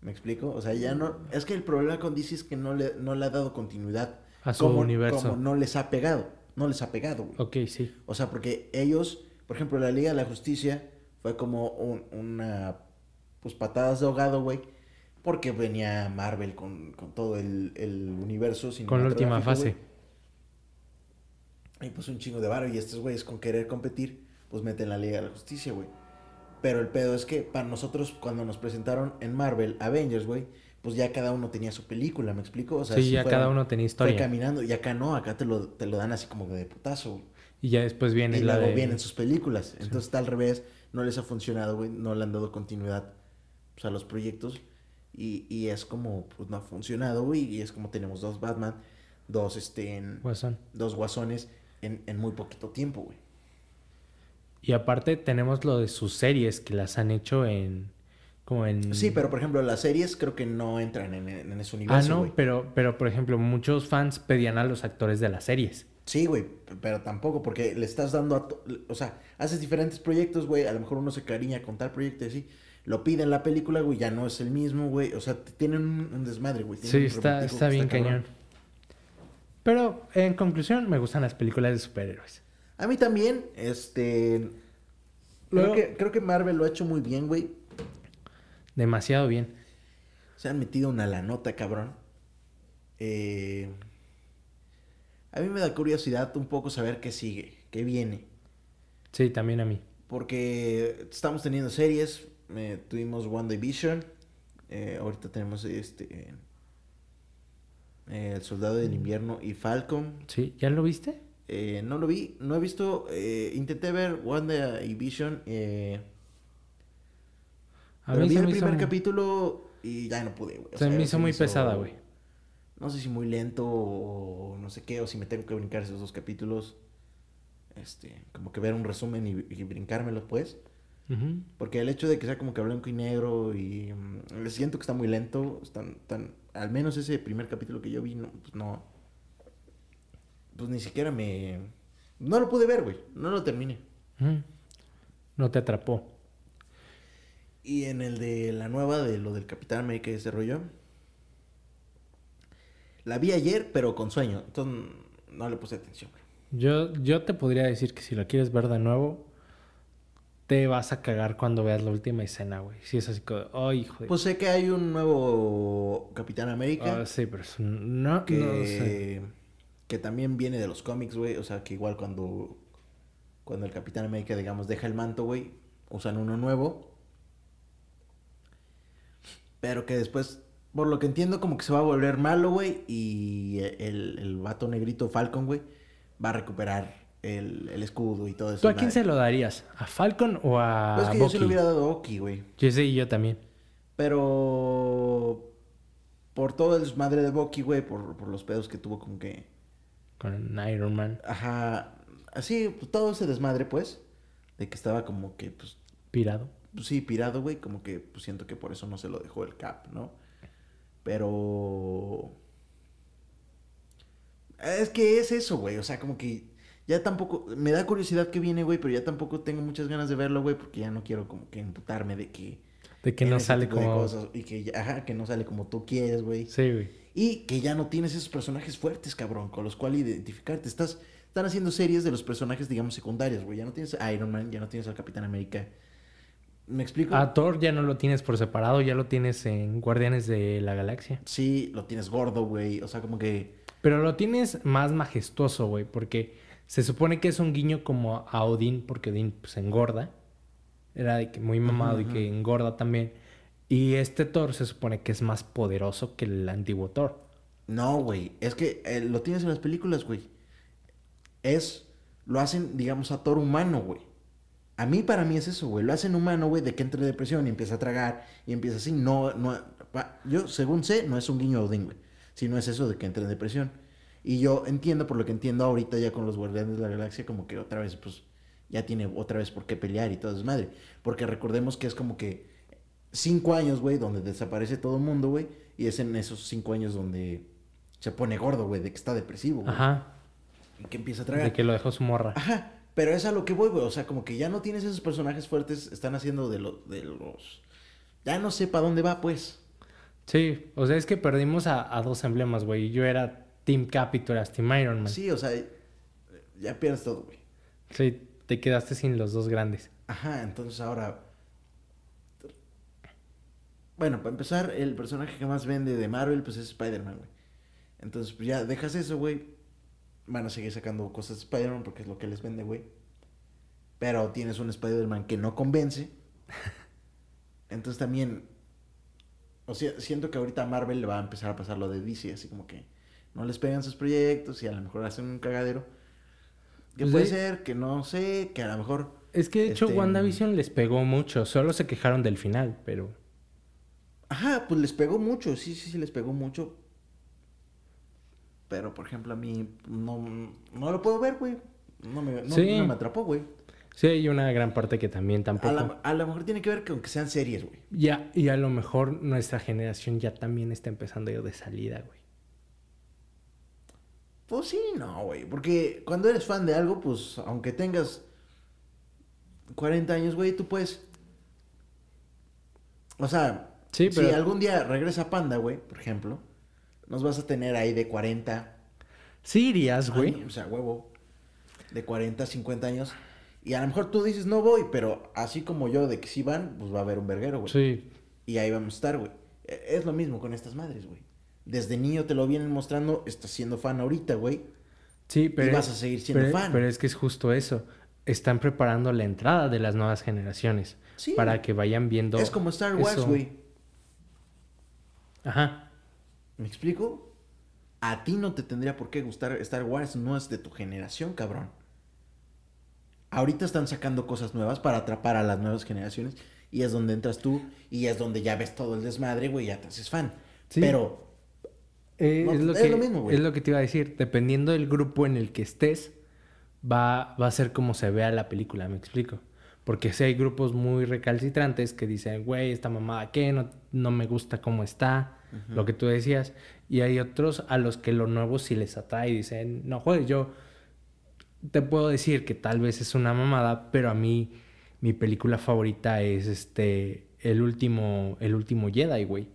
¿Me explico? O sea, ya no... Es que el problema con DC es que no le, no le ha dado continuidad. A su universo. Como no les ha pegado. No les ha pegado, güey. Ok, sí. O sea, porque ellos, por ejemplo, la Liga de la Justicia fue como un- una, pues patadas de ahogado, güey. Porque venía Marvel con, con todo el, el universo. Con la última fase. Y pues un chingo de varo. Y estos güeyes con querer competir, pues meten la Liga de la Justicia, güey. Pero el pedo es que para nosotros, cuando nos presentaron en Marvel Avengers, güey, pues ya cada uno tenía su película, ¿me explico? O sea, sí, si ya cada uno tenía Fue historia. caminando. Y acá no, acá te lo, te lo dan así como de putazo, güey. Y ya después viene Y la luego de... vienen sus películas. Entonces está al revés. No les ha funcionado, güey. No le han dado continuidad pues, a los proyectos. Y, y es como, pues no ha funcionado, güey. Y es como tenemos dos Batman, dos, este, en- Guasón. dos guasones en, en muy poquito tiempo, güey. Y aparte tenemos lo de sus series que las han hecho en... Como en... Sí, pero por ejemplo, las series creo que no entran en, en ese Ah, universo, no, güey. pero, pero por ejemplo, muchos fans pedían a los actores de las series. Sí, güey, pero tampoco, porque le estás dando a... O sea, haces diferentes proyectos, güey, a lo mejor uno se cariña con tal proyecto y así. Lo pide en la película, güey, ya no es el mismo, güey. O sea, tienen un, un desmadre, güey. Sí, está, está bien cañón. Pero en conclusión, me gustan las películas de superhéroes. A mí también, este... Luego- Creo, que, creo que Marvel lo ha hecho muy bien, güey. Demasiado bien. Se han metido una la nota, cabrón. Eh, a mí me da curiosidad un poco saber qué sigue, qué viene. Sí, también a mí. Porque estamos teniendo series. eh, tuvimos One Division. eh, ahorita tenemos este. El Soldado del Invierno y Falcon. ¿Sí? ¿Ya lo viste? Eh, no lo vi, no he visto. eh, intenté ver One Division. Eh, A pero mí vi se el me hizo primer muy- capítulo y ya no pude, güey. O Se sea, me hizo muy pesada, güey. No sé si muy lento o no sé qué, o si me tengo que brincar esos dos capítulos. Este, como que ver un resumen y, y brincármelo, pues. Ujú. Porque el hecho de que sea como que blanco y negro y mm, siento que está muy lento, están tan al menos ese primer capítulo que yo vi no pues no pues ni siquiera me no lo pude ver, güey, no lo terminé. Ujú. No te atrapó. Y en el de la nueva de lo del Capitán América y ese rollo la vi ayer, pero con sueño, entonces no le puse atención. Yo, yo te podría decir que si lo quieres ver de nuevo, te vas a cagar cuando veas la última escena, güey. Si es así como, ay, hijo de... Pues sé que hay un nuevo Capitán América. Ah, sí, pero es un- no, que, no sé. que también viene de los cómics, güey. O sea, que igual cuando, cuando el Capitán América, digamos, deja el manto, güey, usan uno nuevo. Pero que después, por lo que entiendo, como que se va a volver malo, güey. Y el, el vato negrito Falcon, güey, va a recuperar el, el escudo y todo eso. ¿Tú a quién se lo darías? ¿A Falcon o a Pues es que yo se lo hubiera dado a Oki, güey. Yo sí, yo también. Pero por todo el desmadre de Bucky, güey, por, por los pedos que tuvo como que... Con Iron Man. Ajá, así, pues, todo ese desmadre, pues, de que estaba como que, pues, Pirado. Pues, sí, pirado, güey, como que pues, siento que por eso no se lo dejó el Cap, ¿no? Pero... Es que es eso, güey, o sea, como que ya tampoco, me da curiosidad que viene, güey, pero ya tampoco tengo muchas ganas de verlo, güey, porque ya no quiero como que imputarme de que... De que no sale como... cosas, y que, ya- ajá, que no sale como tú quieres, güey. Sí, güey. Y que ya no tienes esos personajes fuertes, cabrón, con los cuales identificarte. Estás, están haciendo series de los personajes, digamos, secundarios, güey. Ya no tienes a Iron Man, ya no tienes al Capitán América. ¿Me explico? A Thor ya no lo tienes por separado, ya lo tienes en Guardianes de la Galaxia. Sí, lo tienes gordo, güey. O sea, como que... Pero lo tienes más majestuoso, güey, porque se supone que es un guiño como a Odín, porque Odín pues engorda. Era de que muy mamado y que engorda también. Y este Thor se supone que es más poderoso que el antiguo Thor. No, güey. Es que eh, lo tienes en las películas, güey. Es... Lo hacen, digamos, a Thor humano, güey. A mí, para mí es eso, güey. Lo hacen humano, güey, de que entre en depresión y empieza a tragar y empieza así. No, no... pa- Yo, según sé, no es un guiño Odín, güey. Sino es eso de que entre en depresión. Y yo entiendo, por lo que entiendo ahorita ya con los Guardianes de la Galaxia, como que otra vez, pues, ya tiene otra vez por qué pelear y todo es madre. Porque recordemos que es como que cinco años, güey, donde desaparece todo el mundo, güey. Y es en esos cinco años donde se pone gordo, güey, de que está depresivo, güey. Ajá. Y que empieza a tragar. De que lo dejó su morra. Ajá. Pero es a lo que voy, güey. O sea, como que ya no tienes esos personajes fuertes, están haciendo de, los de los... Ya no sé para dónde va, pues. Sí, o sea, es que perdimos a, a dos emblemas, güey. Yo era Team Cap y tú eras Team Iron Man. Sí. Sí, o sea, ya pierdes todo, güey. te quedaste sin los dos grandes. Ajá, entonces ahora... Bueno, para empezar, el personaje que más vende de Marvel, pues es Spider-Man, güey. Entonces, pues ya dejas eso, güey. Van a seguir sacando cosas de Spider-Man porque es lo que les vende, güey. Pero tienes un Spider-Man que no convence. (laughs) Entonces también... O sea, siento que ahorita a Marvel le va a empezar a pasar lo de DC, así como que no les pegan sus proyectos y a lo mejor hacen un cagadero. Que Pues puede ser, que no sé, que a lo mejor... Es que de hecho Este, WandaVision les pegó mucho. Solo se quejaron del final, pero... Ajá, pues les pegó mucho, sí, sí, sí, les pegó mucho. Pero, por ejemplo, a mí no, no lo puedo ver, güey. No me, no, Sí. no me atrapó, güey. Sí, hay una gran parte que también tampoco. A, la- a lo mejor tiene que ver con que sean series, güey. Ya, y a lo mejor nuestra generación ya también está empezando a ir de salida, güey. Pues sí, no, güey. Porque cuando eres fan de algo, pues aunque tengas 40 años, güey, tú puedes. O sea, Sí, si pero- algún día regresa Panda, güey, por ejemplo, nos vas a tener ahí de 40 Sí irías, güey. años, o sea, huevo, de 40, 50 años. Y a lo mejor tú dices, no voy, pero así como yo, de que sí van, pues va a haber un verguero, güey. Sí. Y ahí vamos a estar, güey. E- Es lo mismo con estas madres, güey. Desde niño te lo vienen mostrando, estás siendo fan ahorita, güey. Sí, pero. vas a seguir siendo pero- fan. Pero es que es justo eso. Están preparando la entrada de las nuevas generaciones. Sí. Para que vayan viendo. Es como Star Wars, güey. Ajá. ¿Me explico? A ti no te tendría por qué gustar Star Wars, no es de tu generación, cabrón. Ahorita están sacando cosas nuevas para atrapar a las nuevas generaciones y es donde entras tú y es donde ya ves todo el desmadre, güey, ya te haces fan. Sí. Pero Eh, No, es, lo es que, lo mismo, güey. es lo que te iba a decir. Dependiendo del grupo en el que estés, va, va a ser como se vea la película, me explico. Porque si hay grupos muy recalcitrantes que dicen, güey, esta mamada, ¿qué? No, no me gusta cómo está, lo que tú decías. Y hay otros a los que lo nuevo sí les atrae y dicen, no, joder, yo te puedo decir que tal vez es una mamada, pero a mí mi película favorita es este, el último, el último Jedi, güey.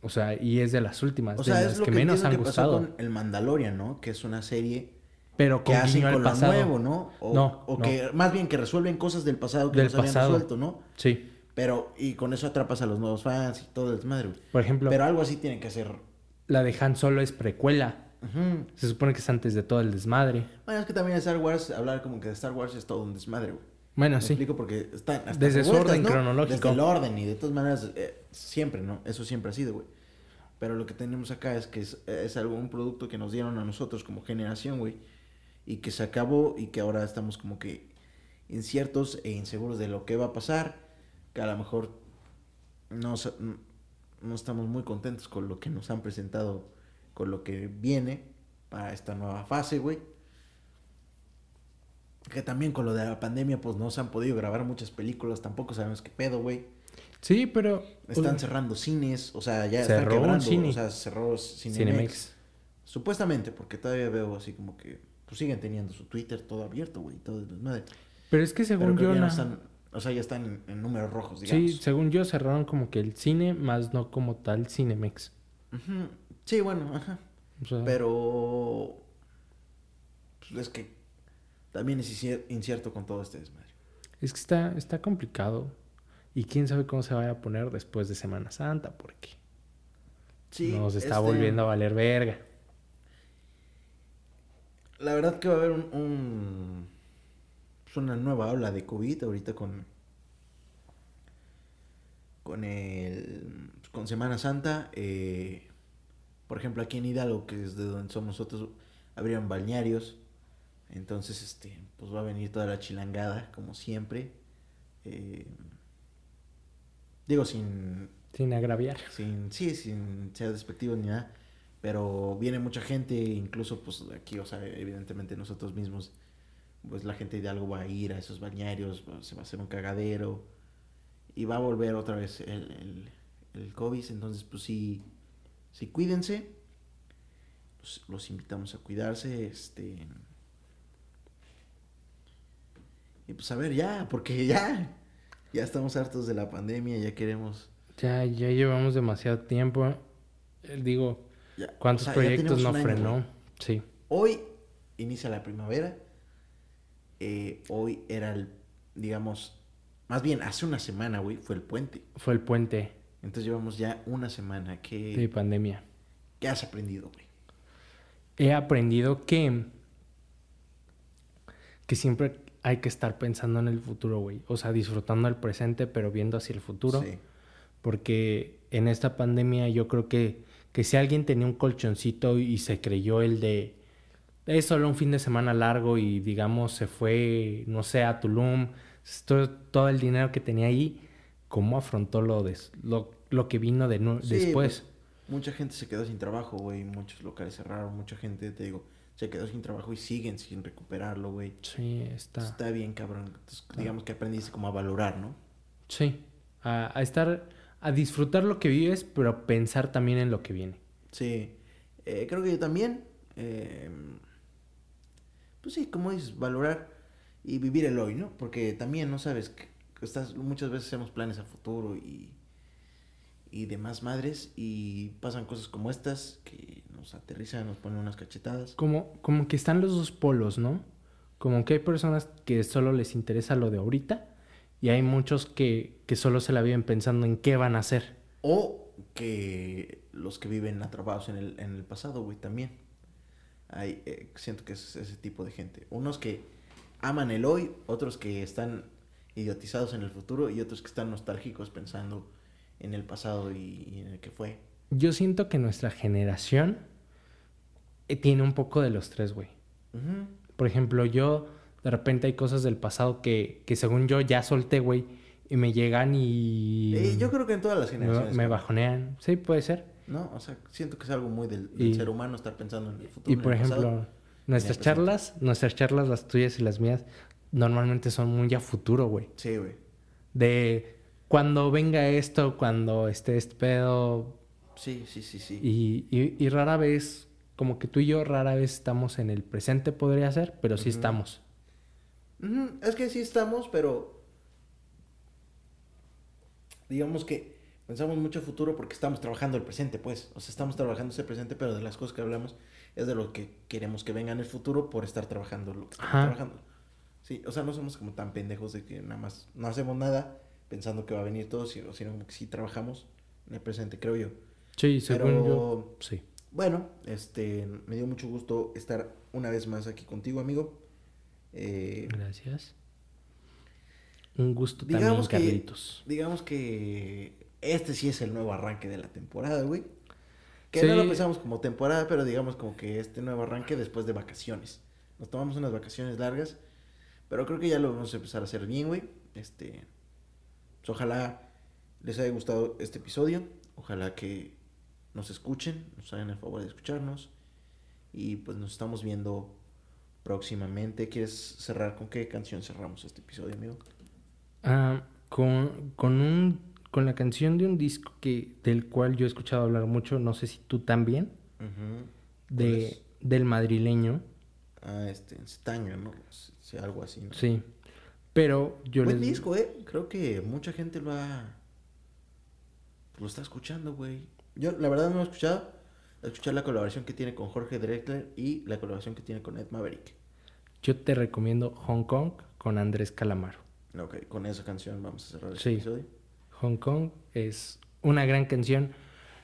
O sea, y es de las últimas, o de sea, las es lo que, que, menos han que pasó gustado. con El Mandalorian, ¿no? Que es una serie Pero que hacen con lo nuevo, ¿no? O, No, o no. que más bien que resuelven cosas del pasado que Del no se habían pasado. resuelto, ¿no? Sí. Pero, y con eso atrapas a los nuevos fans y todo el desmadre, güey. Por ejemplo, Pero algo así tiene que hacer. la de Han Solo es precuela. Ujú. Se supone que es antes de todo el desmadre. Bueno, es que también Star Wars, hablar como que de Star Wars es todo un desmadre, güey. Bueno, Me sí. explico porque están hasta Desde su orden ¿no? cronológico. Desde el orden y de todas maneras, eh, siempre, ¿no? Eso siempre ha sido, güey. Pero lo que tenemos acá es que es, es algo, un producto que nos dieron a nosotros como generación, güey. Y que se acabó y que ahora estamos como que inciertos e inseguros de lo que va a pasar. Que a lo mejor no, no estamos muy contentos con lo que nos han presentado, con lo que viene para esta nueva fase, güey. Que también con lo de la pandemia, pues no se han podido grabar muchas películas, tampoco sabemos qué pedo, güey. Sí, pero... Están cerrando cines, o sea, ya Cerró están quebrando, cine. o sea, cerró Cinemex. Cinemex. Supuestamente, porque todavía veo así como que, pues siguen teniendo su Twitter todo abierto, güey, todo el desmadre. Pero es que Pero según creo yo... que ya no están, o sea, ya están en, en números rojos, digamos. Sí, según yo cerraron como que el cine, más no como tal Cinemex. Ujú. Sí, bueno, ajá. O sea, Pero, pues es que también es inci- incierto con todo este desmadre. es que está, está complicado. Y quién sabe cómo se vaya a poner después de Semana Santa, porque Sí, nos está este, volviendo a valer verga. La verdad que va a haber un, un- pues una nueva ola de COVID ahorita con con el con Semana Santa. eh, por ejemplo, aquí en Hidalgo, que es de donde somos nosotros, habrían balnearios. Entonces, este, pues va a venir toda la chilangada, como siempre. Eh, digo, sin Sin agraviar. sin, sí, sin ser despectivo ni nada, pero viene mucha gente, incluso pues aquí, o sea, evidentemente nosotros mismos, pues la gente de algo va a ir a esos bañarios, se va a hacer un cagadero y va a volver otra vez el, el, el COVID, entonces pues sí, sí cuídense, los, los invitamos a cuidarse, este... Y pues a ver, ya, porque ya, ya estamos hartos de la pandemia, ya queremos... Ya, ya llevamos demasiado tiempo. Eh, Digo, ya, ¿cuántos o sea, ya proyectos no año, frenó? Sí. Hoy inicia la primavera. Eh, hoy era el, digamos, más bien hace una semana, güey, fue el puente. Fue el puente Entonces llevamos ya una semana. ¿Qué, de pandemia. ¿qué has aprendido, güey? He aprendido que. que siempre hay que estar pensando en el futuro, güey. O sea, disfrutando el presente, pero viendo hacia el futuro. Sí. Porque en esta pandemia yo creo que, que si alguien tenía un colchoncito y se creyó el de es solo un fin de semana largo y digamos se fue, no sé, a Tulum, todo, todo el dinero que tenía ahí, ¿cómo afrontó lo, des- lo, lo que vino de Sí, después? pues, mucha gente se quedó sin trabajo, güey. Muchos locales cerraron. Mucha gente, te digo, se quedó sin trabajo y siguen sin recuperarlo, güey. Sí, está. Está bien, cabrón. Entonces, digamos que aprendiste como a valorar, ¿no? Sí. A, a estar, a disfrutar lo que vives, pero pensar también en lo que viene. Sí. Eh, creo que yo también. eh, pues sí, como dices, valorar y vivir el hoy, ¿no? Porque también, no sabes, que que estás, muchas veces hacemos planes a futuro y, y demás madres y pasan cosas como estas que nos aterrizan, nos ponen unas cachetadas. Como, como que están los dos polos, ¿no? Como que hay personas que solo les interesa lo de ahorita y hay muchos que, que solo se la viven pensando en qué van a hacer. O que los que viven atrapados en el, en el pasado, güey, también. Hay, eh, siento que es ese tipo de gente. Unos que aman el hoy, otros que están idiotizados en el futuro y otros que están nostálgicos pensando en el pasado y, y en el que fue. Yo siento que nuestra generación eh, tiene un poco de los tres, güey. Por ejemplo, yo de repente hay cosas del pasado que, que según yo ya solté, güey, y me llegan y Eh, yo creo que en todas las me, generaciones. me bajonean. Sí, puede ser. ¿No? O sea, siento que es algo muy del, del Y- ser humano estar pensando en el futuro. Y por pasado. ejemplo, nuestras presente. charlas, nuestras charlas, las tuyas y las mías, normalmente son muy a futuro, güey. Sí, güey. De cuando venga esto, cuando esté este pedo. Sí, sí, sí, sí. Y, y- y rara vez, como que tú y yo rara vez estamos en el presente, podría ser, pero sí estamos. Es que sí estamos, pero digamos que pensamos mucho futuro porque estamos trabajando el presente, pues. O sea, estamos trabajando ese presente, pero de las cosas que hablamos es de lo que queremos que venga en el futuro por estar trabajando lo que estamos Ajá. trabajando. Sí, o sea, no somos como tan pendejos de que nada más no hacemos nada pensando que va a venir todo, sino sino que sí trabajamos en el presente, creo yo. Sí, según Pero- yo. Sí. Bueno, este, me dio mucho gusto estar una vez más aquí contigo, amigo. Eh, Gracias. Un gusto Digamos también, que- Carlitos. digamos que este sí es el nuevo arranque de la temporada, güey. Que Sí. no lo pensamos como temporada, pero digamos como que este nuevo arranque después de vacaciones. Nos tomamos unas vacaciones largas, pero creo que ya lo vamos a empezar a hacer bien, güey. Este, pues ojalá les haya gustado este episodio. Ojalá que nos escuchen, nos hagan el favor de escucharnos. Y pues nos estamos viendo próximamente. ¿Quieres cerrar con qué canción cerramos este episodio, amigo? Ah, con, con un con la canción de un disco que del cual yo he escuchado hablar mucho, no sé si tú también, Ujú. ¿Cuál de del madrileño, Ah, este, Stanga, ¿no? Sí, algo así, ¿no? sí. Pero yo Buen les disco, ¿eh? Creo que mucha gente lo ha... Lo está escuchando, güey. Yo, la verdad, no lo he escuchado. Escuchar la colaboración que tiene con Jorge Drexler y la colaboración que tiene con Ed Maverick. yo te recomiendo Hong Kong con Andrés Calamaro. Ok, con esa canción vamos a cerrar este Sí. episodio. Hong Kong es una gran canción.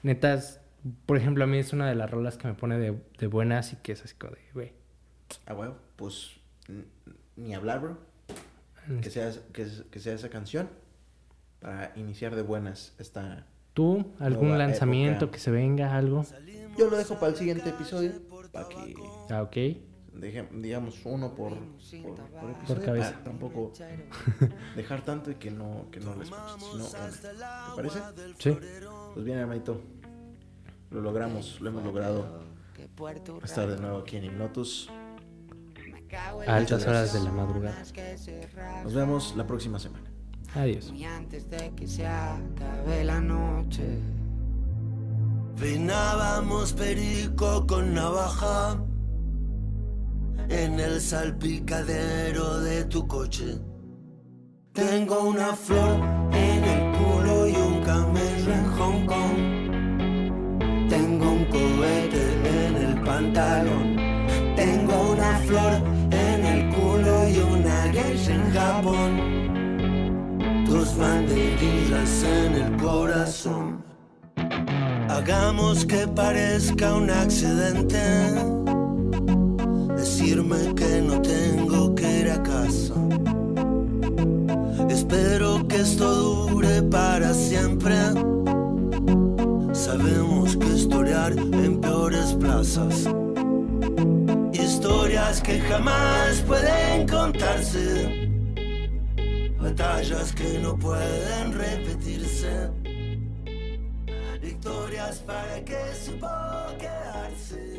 Netas, por ejemplo, a mí es una de las rolas que me pone de, de buenas y que es así como de, güey. Ah, bueno, pues ni hablar, bro. Que sea, que, que sea esa canción para iniciar de buenas esta... ¿Tú? ¿Algún lanzamiento época. que se venga? ¿Algo? Yo lo dejo para el siguiente episodio, para que Ah, ok. Deje- digamos uno por, por, por episodio, cabeza. para tampoco (laughs) dejar tanto y que no, que no lo una. ¿Te parece? Sí. Pues bien, hermanito, lo logramos, lo hemos logrado estar de nuevo aquí en Hipnotus. A altas horas de la madrugada. Nos vemos la próxima semana. Adiós. Y antes de que se acabe la noche. Finábamos perico con navaja en el salpicadero de tu coche. Tengo una flor en el culo y un camello en Hong Kong. Tengo un cohete en el pantalón. Tengo una flor en el culo y una geisha en Japón. Tus banderillas en el corazón. Hagamos que parezca un accidente. Decirme que no tengo que ir a casa. Espero que esto dure para siempre. Sabemos que historiar en peores plazas. Historias que jamás pueden contarse. Batallas que no pueden repetirse. Victorias para que supo quedarse.